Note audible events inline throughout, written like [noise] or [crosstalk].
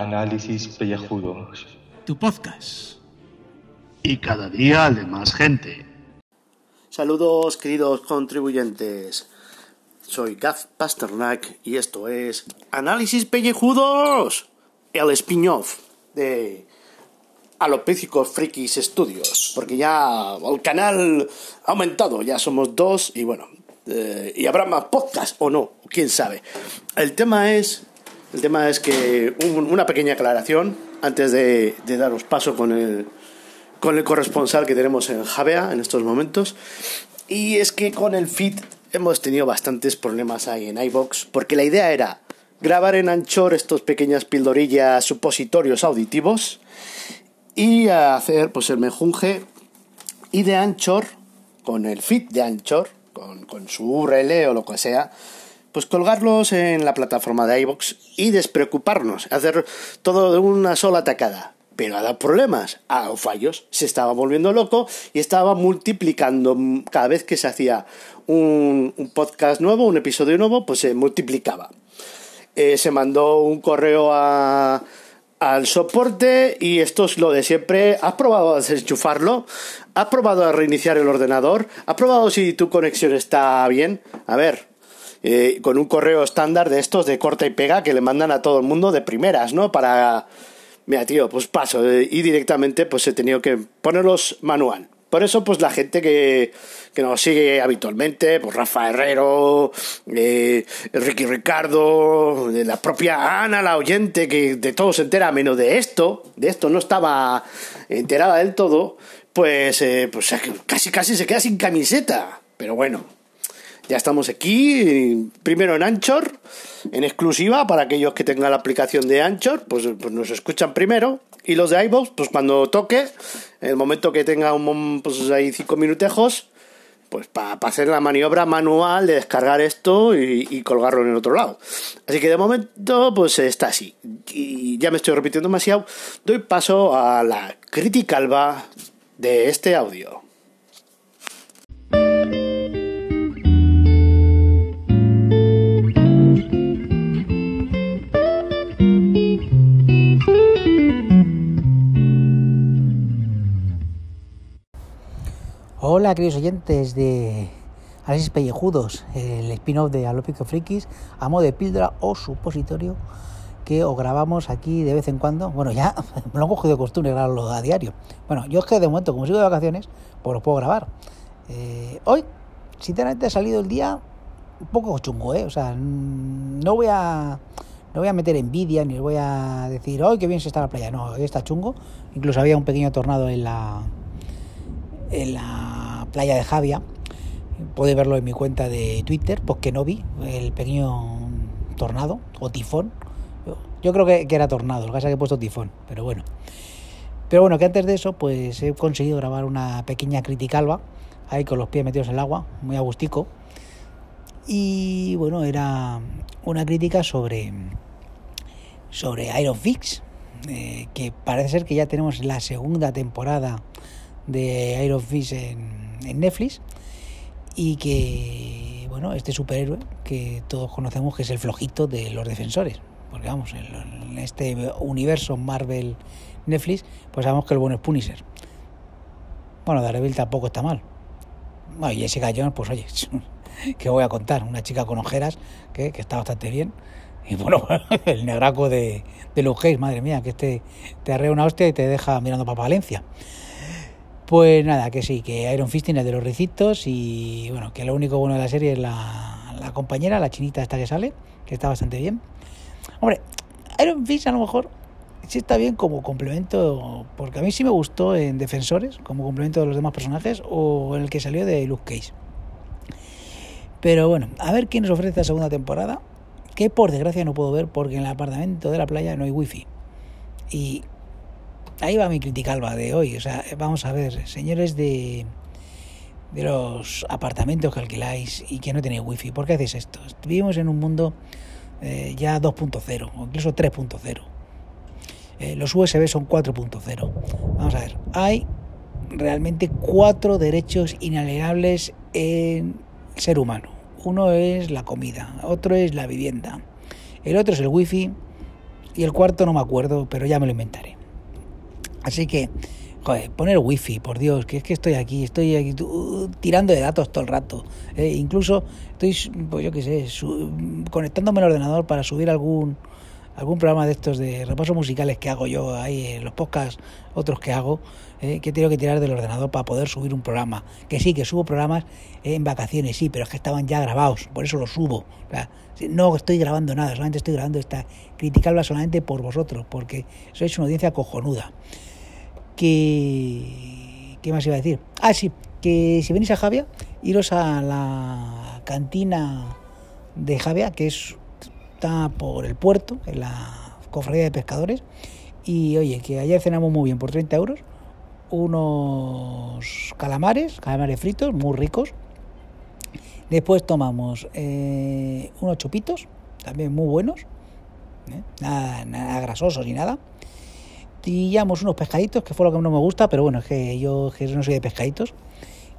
Análisis Pellejudos. Tu podcast. Y cada día de más gente. Saludos queridos contribuyentes. Soy Gaz Pasternak y esto es Análisis Pellejudos, el spin-off de Alopécicos Frikis Studios, porque ya el canal ha aumentado, ya somos dos y bueno, eh, y habrá más podcast o no, quién sabe. El tema es, el tema es que una pequeña aclaración antes de, de daros paso con el, con el corresponsal que tenemos en Javea en estos momentos. Y es que con el feed hemos tenido bastantes problemas ahí en iBox, porque la idea era grabar en Anchor estos pequeñas pildorillas supositorios auditivos y hacer pues el mejunje y de Anchor con el feed de Anchor con, con su URL o lo que sea pues colgarlos en la plataforma de iBox y despreocuparnos, hacer todo de una sola tacada. Pero ha dado problemas, ha dado fallos, se estaba volviendo loco y estaba multiplicando cada vez que se hacía un, podcast nuevo, un episodio nuevo, pues se multiplicaba. Eh, se mandó un correo a, al soporte y esto es lo de siempre. ¿Has probado a desenchufarlo? ¿Has probado a reiniciar el ordenador? ¿Has probado si tu conexión está bien? A ver, eh, con un correo estándar de estos de corta y pega que le mandan a todo el mundo de primeras, ¿no? Para... Mira, tío, pues paso. Eh, y directamente pues he tenido que ponerlos manual. Por eso, pues la gente que, que nos sigue habitualmente, pues Rafa Herrero, eh, Ricky Ricardo, la propia Ana, la oyente, que de todo se entera, menos de esto, de esto no estaba enterada del todo, pues, eh, pues casi casi se queda sin camiseta. Pero bueno, ya estamos aquí, primero en Anchor, en exclusiva para aquellos que tengan la aplicación de Anchor, pues, pues nos escuchan primero. Y los de iVoox, pues cuando toque, en el momento que tenga un, pues ahí cinco minutejos, pues para hacer la maniobra manual de descargar esto y, colgarlo en el otro lado. Así que de momento, pues está así. Y ya me estoy repitiendo demasiado. Doy paso a la crítica alba de este audio. Hola, queridos oyentes de Análisis Pellejudos, el spin-off de Alópico Frikis, a modo de píldora o supositorio que os grabamos aquí de vez en cuando. Bueno, ya [laughs] me lo han cogido de costumbre grabarlo a diario. Bueno, yo es que de momento, como sigo de vacaciones, pues lo puedo grabar. Eh, hoy, sinceramente, ha salido el día un poco chungo, ¿eh? O sea, no voy a. No voy a meter envidia ni voy a decir, ¡ay, qué bien se está la playa! No, hoy está chungo. Incluso había un pequeño tornado en la, en la playa de Javia. Podéis verlo en mi cuenta de Twitter, porque no vi el pequeño tornado o tifón. Yo creo que, era tornado, lo que pasa que he puesto tifón, pero bueno. Pero bueno, que antes de eso, pues he conseguido grabar una pequeña criticalba, ahí con los pies metidos en el agua, muy agustico. Y bueno, era una crítica sobre, sobre Iron Fix, eh, que parece ser que ya tenemos la segunda temporada de Iron Fist en, Netflix y que, bueno, este superhéroe que todos conocemos que es el flojito de los defensores, porque vamos, en, este universo Marvel Netflix, pues sabemos que el bueno es Punisher. Bueno, Daredevil tampoco está mal. Bueno, y Jessica Jones, pues oye, [laughs] ¿qué voy a contar? Una chica con ojeras que, que está bastante bien. Y bueno, [laughs] el negraco de, de Luke madre mía, que este te arrea una hostia y te deja mirando para Valencia. Pues nada, que sí, que Iron Fist tiene de los ricitos y bueno, que lo único bueno de la serie es la, compañera, la chinita esta que sale, que está bastante bien. Hombre, Iron Fist a lo mejor sí está bien como complemento, porque a mí sí me gustó en Defensores, como complemento de los demás personajes, o en el que salió de Luke Cage. Pero bueno, a ver quién nos ofrece la segunda temporada, que por desgracia no puedo ver porque en el apartamento de la playa no hay wifi. Y ahí va mi criticalba de hoy. O sea, vamos a ver, señores de, de los apartamentos que alquiláis y que no tenéis wifi, ¿por qué hacéis esto? Vivimos en un mundo eh, ya 2.0 o incluso 3.0. Eh, los USB son 4.0. Vamos a ver, hay realmente cuatro derechos inalienables en el ser humano. Uno es la comida, otro es la vivienda, el otro es el wifi y el cuarto no me acuerdo, pero ya me lo inventaré. Así que, joder, poner wifi, por Dios, que es que estoy aquí, estoy aquí uh, tirando de datos todo el rato. Eh, incluso estoy, pues yo qué sé, conectándome al ordenador para subir algún algún programa de estos de repasos musicales que hago yo ahí en los podcasts, otros que hago, eh, que tengo que tirar del ordenador para poder subir un programa. Que sí, que subo programas en vacaciones, sí, pero es que estaban ya grabados, por eso los subo. no estoy grabando nada, solamente estoy grabando esta criticable solamente por vosotros, porque sois una audiencia cojonuda. Que... ¿Qué más iba a decir? Ah, sí, que si venís a Javia, iros a la cantina de Javia, que es está por el puerto, en la cofradía de pescadores. Y oye, que ayer cenamos muy bien por 30 euros. Unos calamares, calamares fritos, muy ricos. Después tomamos eh, unos chupitos, también muy buenos. ¿eh? Nada, nada grasosos ni nada. Pillamos unos pescaditos, que fue lo que no me gusta, pero bueno, es que yo que no soy de pescaditos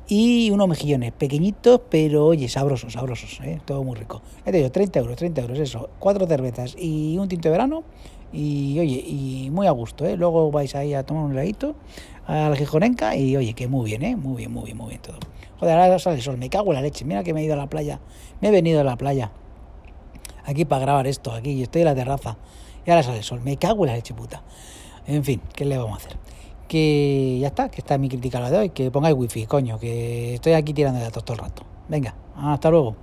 y unos mejillones pequeñitos, pero oye, sabrosos, sabrosos, ¿eh? todo muy rico. Ya te digo, 30 euros, 30 euros, eso, cuatro cervezas y un tinto de verano y oye, y muy a gusto, ¿eh? Luego vais ahí a tomar un heladito a la Gijonenca y oye, que muy bien, ¿eh? Muy bien, muy bien, muy bien todo. Joder, ahora sale el sol, me cago en la leche, mira que me he ido a la playa, me he venido a la playa aquí para grabar esto, aquí, estoy en la terraza y ahora sale el sol, me cago en la leche puta. En fin, ¿qué le vamos a hacer? Que ya está, que está mi crítica la de hoy, que pongáis wifi, coño, que estoy aquí tirando datos todo el rato. Venga, hasta luego.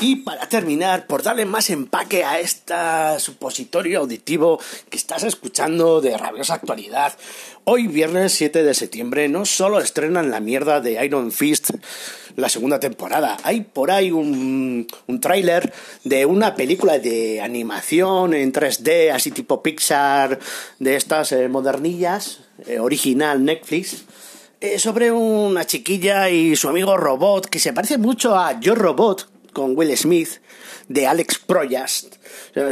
Y para terminar, por darle más empaque a este supositorio auditivo que estás escuchando de rabiosa actualidad, hoy viernes 7 de septiembre no solo estrenan la mierda de Iron Fist la segunda temporada, hay por ahí un, un tráiler de una película de animación en 3D, así tipo Pixar, de estas eh, modernillas, eh, original Netflix, eh, sobre una chiquilla y su amigo robot que se parece mucho a Yo Robot con Will Smith de Alex Proyast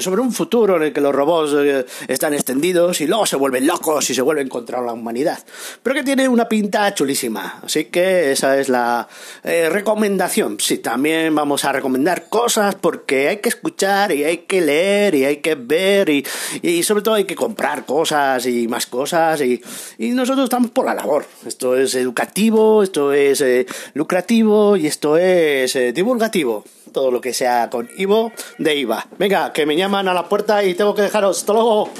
sobre un futuro en el que los robots eh, están extendidos y luego se vuelven locos y se vuelven contra la humanidad. Pero que tiene una pinta chulísima. Así que esa es la eh, recomendación. Sí, también vamos a recomendar cosas porque hay que escuchar y hay que leer y hay que ver y, y sobre todo hay que comprar cosas y más cosas y, y nosotros estamos por la labor. Esto es educativo, esto es eh, lucrativo y esto es divulgativo todo lo que sea con Ivo de IVA. Venga, que me llaman a la puerta y tengo que dejaros. Hasta luego.